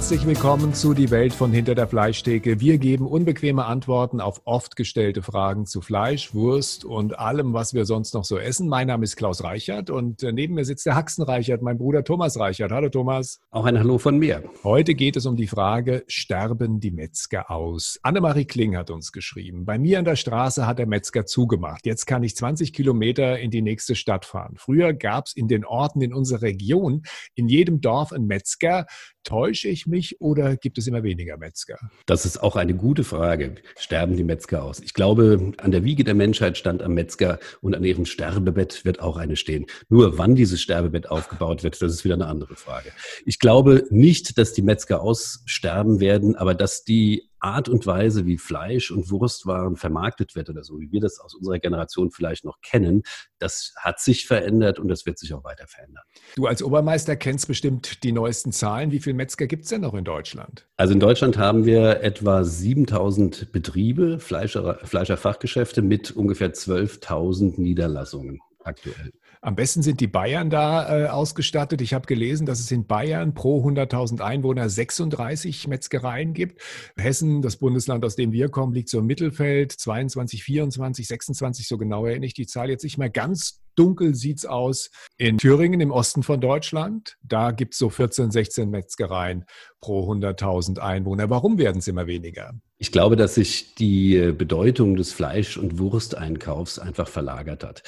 Herzlich willkommen zu Die Welt von Hinter der Fleischtheke. Wir geben unbequeme Antworten auf oft gestellte Fragen zu Fleisch, Wurst und allem, was wir sonst noch so essen. Mein Name ist Klaus Reichert und äh, neben mir sitzt der Haxen Reichert, mein Bruder Thomas Reichert. Hallo Thomas. Auch ein Hallo von mir. Heute geht es um die Frage, sterben die Metzger aus? Annemarie Kling hat uns geschrieben. Bei mir an der Straße hat der Metzger zugemacht. Jetzt kann ich 20 Kilometer in die nächste Stadt fahren. Früher gab es in den Orten in unserer Region in jedem Dorf einen Metzger. Täusche ich mich oder gibt es immer weniger Metzger? Das ist auch eine gute Frage. Sterben die Metzger aus? Ich glaube, an der Wiege der Menschheit stand am Metzger und an ihrem Sterbebett wird auch eine stehen. Nur wann dieses Sterbebett aufgebaut wird, das ist wieder eine andere Frage. Ich glaube nicht, dass die Metzger aussterben werden, aber dass die Art und Weise, wie Fleisch und Wurstwaren vermarktet wird oder so, wie wir das aus unserer Generation vielleicht noch kennen, das hat sich verändert und das wird sich auch weiter verändern. Du als Obermeister kennst bestimmt die neuesten Zahlen. Wie viele Metzger gibt es denn noch in Deutschland? Also in Deutschland haben wir etwa 7000 Betriebe, Fleischer, Fleischerfachgeschäfte mit ungefähr 12.000 Niederlassungen aktuell. Am besten sind die Bayern da äh, ausgestattet. Ich habe gelesen, dass es in Bayern pro 100.000 Einwohner 36 Metzgereien gibt. Hessen, das Bundesland, aus dem wir kommen, liegt so im Mittelfeld, 22, 24, 26, so genau erinnere ich die Zahl jetzt nicht mehr. Ganz dunkel sieht es aus in Thüringen im Osten von Deutschland. Da gibt es so 14, 16 Metzgereien pro 100.000 Einwohner. Warum werden es immer weniger? Ich glaube, dass sich die äh, Bedeutung des Fleisch- und Wursteinkaufs einfach verlagert hat.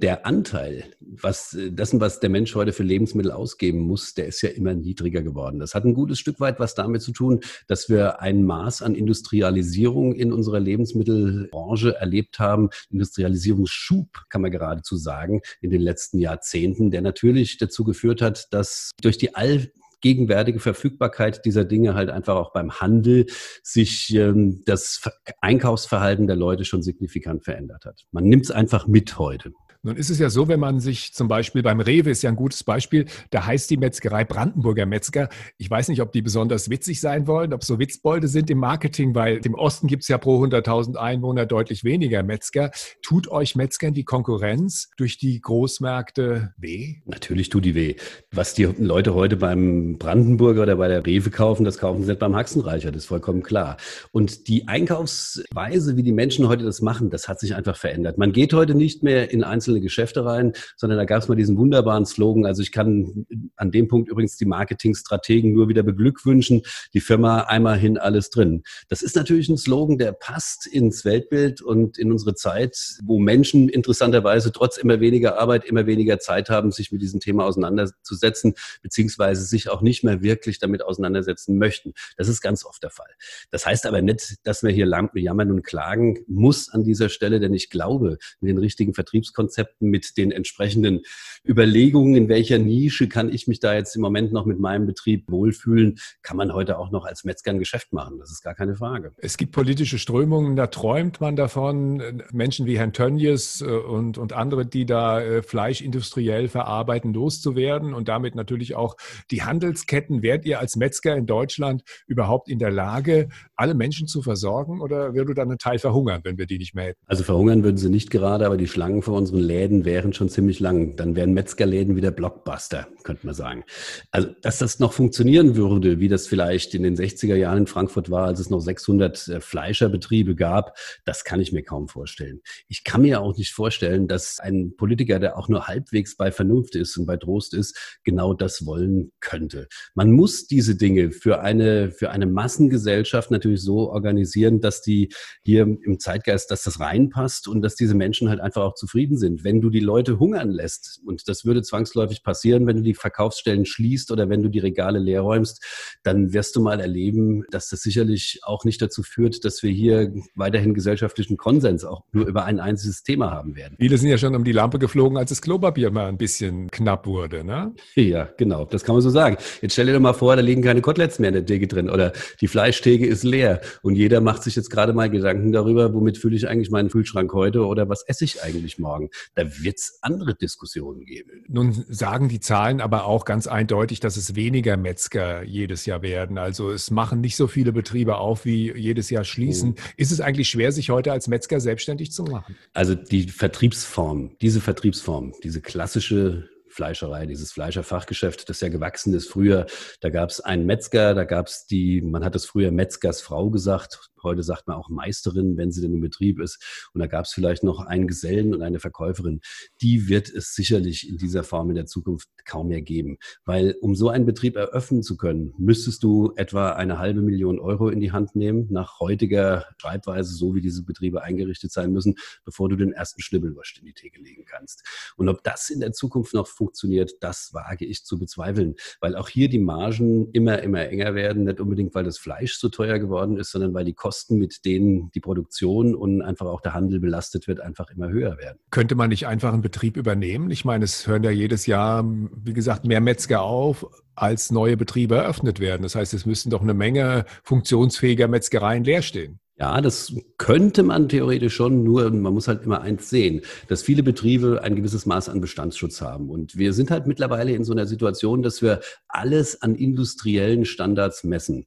Der Anteil, was äh, dessen, was der Mensch heute für Lebensmittel ausgeben muss, der ist ja immer niedriger geworden. Das hat ein gutes Stück weit was damit zu tun, dass wir ein Maß an Industrialisierung in unserer Lebensmittelbranche erlebt haben. Industrialisierungsschub, kann man geradezu sagen, in den letzten Jahrzehnten, der natürlich dazu geführt hat, dass durch die all gegenwärtige Verfügbarkeit dieser Dinge halt einfach auch beim Handel sich ähm, das Einkaufsverhalten der Leute schon signifikant verändert hat. Man nimmt es einfach mit heute. Nun ist es ja so, wenn man sich zum Beispiel beim Rewe ist ja ein gutes Beispiel, da heißt die Metzgerei Brandenburger Metzger. Ich weiß nicht, ob die besonders witzig sein wollen, ob so Witzbolde sind im Marketing, weil im Osten gibt es ja pro 100.000 Einwohner deutlich weniger Metzger. Tut euch Metzgern die Konkurrenz durch die Großmärkte weh? Natürlich tut die weh. Was die Leute heute beim Brandenburger oder bei der Rewe kaufen, das kaufen sie nicht beim Haxenreicher, das ist vollkommen klar. Und die Einkaufsweise, wie die Menschen heute das machen, das hat sich einfach verändert. Man geht heute nicht mehr in einzelne einzelne Geschäfte rein, sondern da gab es mal diesen wunderbaren Slogan. Also ich kann an dem Punkt übrigens die Marketingstrategen nur wieder beglückwünschen. Die Firma einmal hin, alles drin. Das ist natürlich ein Slogan, der passt ins Weltbild und in unsere Zeit, wo Menschen interessanterweise trotz immer weniger Arbeit immer weniger Zeit haben, sich mit diesem Thema auseinanderzusetzen, beziehungsweise sich auch nicht mehr wirklich damit auseinandersetzen möchten. Das ist ganz oft der Fall. Das heißt aber nicht, dass wir hier jammern und klagen muss an dieser Stelle, denn ich glaube, mit den richtigen Vertriebskonzepten Konzepten, mit den entsprechenden Überlegungen, in welcher Nische kann ich mich da jetzt im Moment noch mit meinem Betrieb wohlfühlen, kann man heute auch noch als Metzger ein Geschäft machen. Das ist gar keine Frage. Es gibt politische Strömungen, da träumt man davon, Menschen wie Herrn Tönnies äh, und, und andere, die da äh, Fleisch industriell verarbeiten, loszuwerden und damit natürlich auch die Handelsketten. Wärt ihr als Metzger in Deutschland überhaupt in der Lage, alle Menschen zu versorgen oder würde dann ein Teil verhungern, wenn wir die nicht mehr hätten? Also verhungern würden sie nicht gerade, aber die Schlangen vor unseren Läden wären schon ziemlich lang. Dann wären Metzgerläden wieder Blockbuster, könnte man sagen. Also, dass das noch funktionieren würde, wie das vielleicht in den 60er Jahren in Frankfurt war, als es noch 600 äh, Fleischerbetriebe gab, das kann ich mir kaum vorstellen. Ich kann mir auch nicht vorstellen, dass ein Politiker, der auch nur halbwegs bei Vernunft ist und bei Trost ist, genau das wollen könnte. Man muss diese Dinge für eine, für eine Massengesellschaft natürlich so organisieren, dass die hier im Zeitgeist, dass das reinpasst und dass diese Menschen halt einfach auch zufrieden sind wenn du die Leute hungern lässt, und das würde zwangsläufig passieren, wenn du die Verkaufsstellen schließt oder wenn du die Regale leer räumst, dann wirst du mal erleben, dass das sicherlich auch nicht dazu führt, dass wir hier weiterhin gesellschaftlichen Konsens auch nur über ein einziges Thema haben werden. Viele sind ja schon um die Lampe geflogen, als das Klopapier mal ein bisschen knapp wurde, ne? Ja, genau, das kann man so sagen. Jetzt stell dir doch mal vor, da liegen keine Koteletts mehr in der Theke drin oder die Fleischtheke ist leer und jeder macht sich jetzt gerade mal Gedanken darüber, womit fülle ich eigentlich meinen Kühlschrank heute oder was esse ich eigentlich morgen. Da wird es andere Diskussionen geben. Nun sagen die Zahlen aber auch ganz eindeutig, dass es weniger Metzger jedes Jahr werden. Also es machen nicht so viele Betriebe auf, wie jedes Jahr schließen. Mhm. Ist es eigentlich schwer, sich heute als Metzger selbstständig zu machen? Also die Vertriebsform, diese Vertriebsform, diese klassische Fleischerei, dieses Fleischerfachgeschäft, das ja gewachsen ist. Früher, da gab es einen Metzger, da gab es die, man hat es früher Metzgersfrau gesagt, Heute sagt man auch Meisterin, wenn sie denn im Betrieb ist. Und da gab es vielleicht noch einen Gesellen und eine Verkäuferin. Die wird es sicherlich in dieser Form in der Zukunft kaum mehr geben. Weil um so einen Betrieb eröffnen zu können, müsstest du etwa eine halbe Million Euro in die Hand nehmen, nach heutiger Schreibweise, so wie diese Betriebe eingerichtet sein müssen, bevor du den ersten Schnibbelwurst in die Theke legen kannst. Und ob das in der Zukunft noch funktioniert, das wage ich zu bezweifeln, weil auch hier die Margen immer, immer enger werden, nicht unbedingt, weil das Fleisch so teuer geworden ist, sondern weil die Kosten Kosten, mit denen die Produktion und einfach auch der Handel belastet wird, einfach immer höher werden. Könnte man nicht einfach einen Betrieb übernehmen? Ich meine, es hören ja jedes Jahr, wie gesagt, mehr Metzger auf, als neue Betriebe eröffnet werden. Das heißt, es müssten doch eine Menge funktionsfähiger Metzgereien leer stehen. Ja, das könnte man theoretisch schon, nur man muss halt immer eins sehen, dass viele Betriebe ein gewisses Maß an Bestandsschutz haben. Und wir sind halt mittlerweile in so einer Situation, dass wir alles an industriellen Standards messen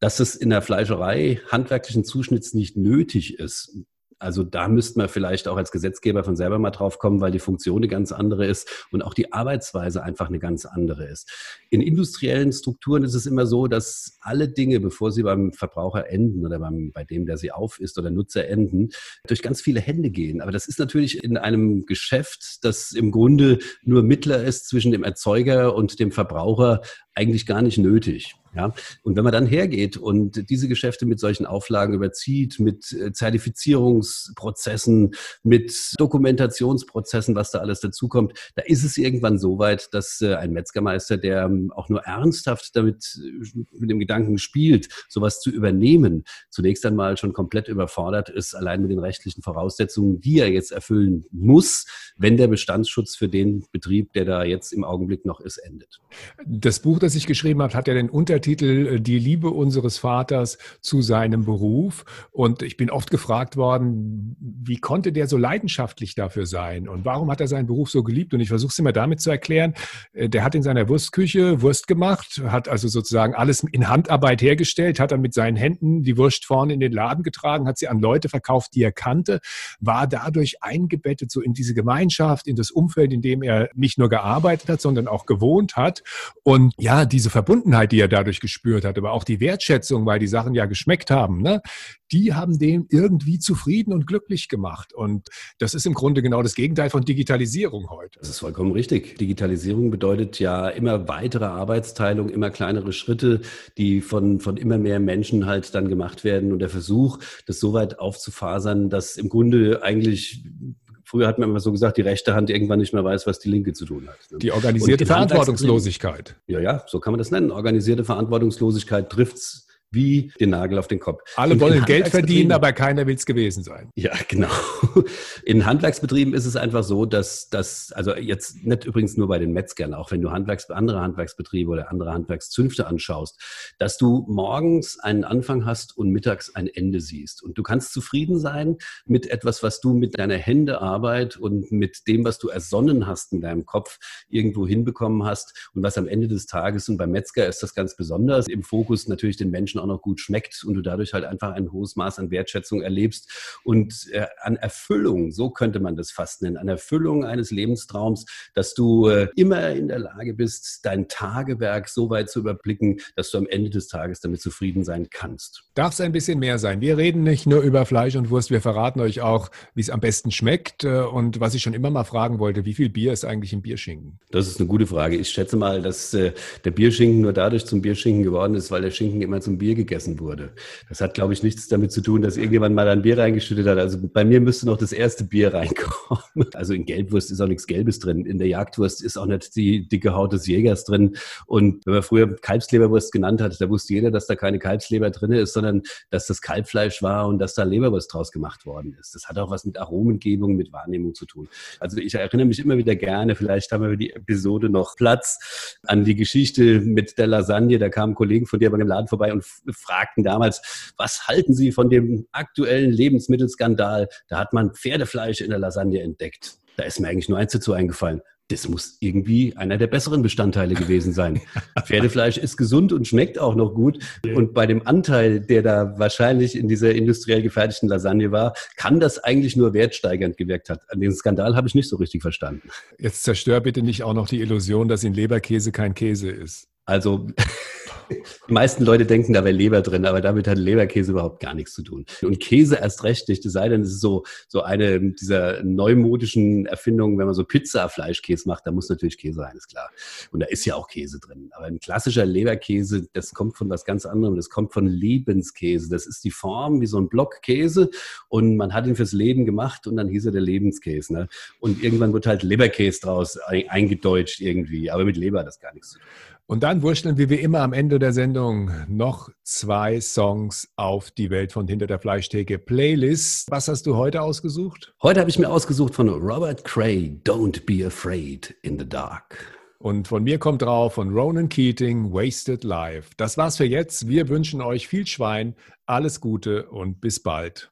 dass es in der Fleischerei handwerklichen Zuschnitts nicht nötig ist. Also da müsste man vielleicht auch als Gesetzgeber von selber mal drauf kommen, weil die Funktion eine ganz andere ist und auch die Arbeitsweise einfach eine ganz andere ist. In industriellen Strukturen ist es immer so, dass alle Dinge, bevor sie beim Verbraucher enden oder beim, bei dem, der sie auf ist oder Nutzer enden, durch ganz viele Hände gehen. Aber das ist natürlich in einem Geschäft, das im Grunde nur Mittler ist zwischen dem Erzeuger und dem Verbraucher, eigentlich gar nicht nötig. Ja, und wenn man dann hergeht und diese Geschäfte mit solchen Auflagen überzieht, mit äh, Zertifizierungsprozessen, mit Dokumentationsprozessen, was da alles dazukommt, da ist es irgendwann so weit, dass äh, ein Metzgermeister, der ähm, auch nur ernsthaft damit äh, mit dem Gedanken spielt, sowas zu übernehmen, zunächst einmal schon komplett überfordert ist, allein mit den rechtlichen Voraussetzungen, die er jetzt erfüllen muss, wenn der Bestandsschutz für den Betrieb, der da jetzt im Augenblick noch ist, endet. Das Buch, das ich geschrieben habe, hat ja den Unter Untertitel äh, Die Liebe unseres Vaters zu seinem Beruf. Und ich bin oft gefragt worden, wie konnte der so leidenschaftlich dafür sein? Und warum hat er seinen Beruf so geliebt? Und ich versuche es immer damit zu erklären. Äh, der hat in seiner Wurstküche Wurst gemacht, hat also sozusagen alles in Handarbeit hergestellt, hat dann mit seinen Händen die Wurst vorne in den Laden getragen, hat sie an Leute verkauft, die er kannte, war dadurch eingebettet so in diese Gemeinschaft, in das Umfeld, in dem er nicht nur gearbeitet hat, sondern auch gewohnt hat. Und ja, diese Verbundenheit, die er dadurch dadurch gespürt hat, aber auch die Wertschätzung, weil die Sachen ja geschmeckt haben, ne? die haben den irgendwie zufrieden und glücklich gemacht. Und das ist im Grunde genau das Gegenteil von Digitalisierung heute. Das ist vollkommen richtig. Digitalisierung bedeutet ja immer weitere Arbeitsteilung, immer kleinere Schritte, die von, von immer mehr Menschen halt dann gemacht werden. Und der Versuch, das so weit aufzufasern, dass im Grunde eigentlich Früher hat man immer so gesagt, die rechte Hand irgendwann nicht mehr weiß, was die linke zu tun hat. Ne? Die organisierte Verantwortungslosigkeit. Ja, ja, so kann man das nennen. Organisierte Verantwortungslosigkeit trifft's wie den Nagel auf den Kopf. Alle und wollen Geld verdienen, aber keiner will es gewesen sein. Ja, genau. In Handwerksbetrieben ist es einfach so, dass das, also jetzt nicht übrigens nur bei den Metzgern, auch wenn du Handwerks, andere Handwerksbetriebe oder andere Handwerkszünfte anschaust, dass du morgens einen Anfang hast und mittags ein Ende siehst. Und du kannst zufrieden sein mit etwas, was du mit deiner Händearbeit und mit dem, was du ersonnen hast in deinem Kopf, irgendwo hinbekommen hast und was am Ende des Tages, und beim Metzger ist das ganz besonders, im Fokus natürlich den Menschen auch noch gut schmeckt und du dadurch halt einfach ein hohes Maß an Wertschätzung erlebst und äh, an Erfüllung, so könnte man das fast nennen, an Erfüllung eines Lebenstraums, dass du äh, immer in der Lage bist, dein Tagewerk so weit zu überblicken, dass du am Ende des Tages damit zufrieden sein kannst. Darf es ein bisschen mehr sein? Wir reden nicht nur über Fleisch und Wurst, wir verraten euch auch, wie es am besten schmeckt äh, und was ich schon immer mal fragen wollte, wie viel Bier ist eigentlich im Bierschinken? Das ist eine gute Frage. Ich schätze mal, dass äh, der Bierschinken nur dadurch zum Bierschinken geworden ist, weil der Schinken immer zum Bier gegessen wurde. Das hat, glaube ich, nichts damit zu tun, dass irgendjemand mal ein Bier reingeschüttet hat. Also bei mir müsste noch das erste Bier reinkommen. Also in Gelbwurst ist auch nichts Gelbes drin. In der Jagdwurst ist auch nicht die dicke Haut des Jägers drin. Und wenn man früher Kalbsleberwurst genannt hat, da wusste jeder, dass da keine Kalbsleber drin ist, sondern dass das Kalbfleisch war und dass da Leberwurst draus gemacht worden ist. Das hat auch was mit Aromengebung, mit Wahrnehmung zu tun. Also ich erinnere mich immer wieder gerne, vielleicht haben wir die Episode noch Platz, an die Geschichte mit der Lasagne. Da kamen Kollegen von dir bei dem Laden vorbei und fragten damals, was halten Sie von dem aktuellen Lebensmittelskandal? Da hat man Pferdefleisch in der Lasagne entdeckt. Da ist mir eigentlich nur eins dazu eingefallen das muss irgendwie einer der besseren Bestandteile gewesen sein. Pferdefleisch ist gesund und schmeckt auch noch gut. Und bei dem Anteil, der da wahrscheinlich in dieser industriell gefertigten Lasagne war, kann das eigentlich nur wertsteigernd gewirkt hat. An den Skandal habe ich nicht so richtig verstanden. Jetzt zerstör bitte nicht auch noch die Illusion, dass in Leberkäse kein Käse ist. Also die meisten Leute denken, da wäre Leber drin, aber damit hat Leberkäse überhaupt gar nichts zu tun. Und Käse erst recht nicht, es sei denn, es ist so, so eine dieser neumodischen Erfindungen, wenn man so Pizza-Fleischkäse macht, da muss natürlich Käse rein, ist klar. Und da ist ja auch Käse drin. Aber ein klassischer Leberkäse, das kommt von was ganz anderem, das kommt von Lebenskäse. Das ist die Form wie so ein Block Käse und man hat ihn fürs Leben gemacht und dann hieß er der Lebenskäse. Ne? Und irgendwann wird halt Leberkäse draus eingedeutscht irgendwie, aber mit Leber hat das gar nichts zu tun. Und dann wurschteln wir wie immer am Ende der Sendung noch zwei Songs auf die Welt von Hinter der Fleischtheke Playlist. Was hast du heute ausgesucht? Heute habe ich mir ausgesucht von Robert Cray, Don't Be Afraid in the Dark. Und von mir kommt drauf von Ronan Keating, Wasted Life. Das war's für jetzt. Wir wünschen euch viel Schwein, alles Gute und bis bald.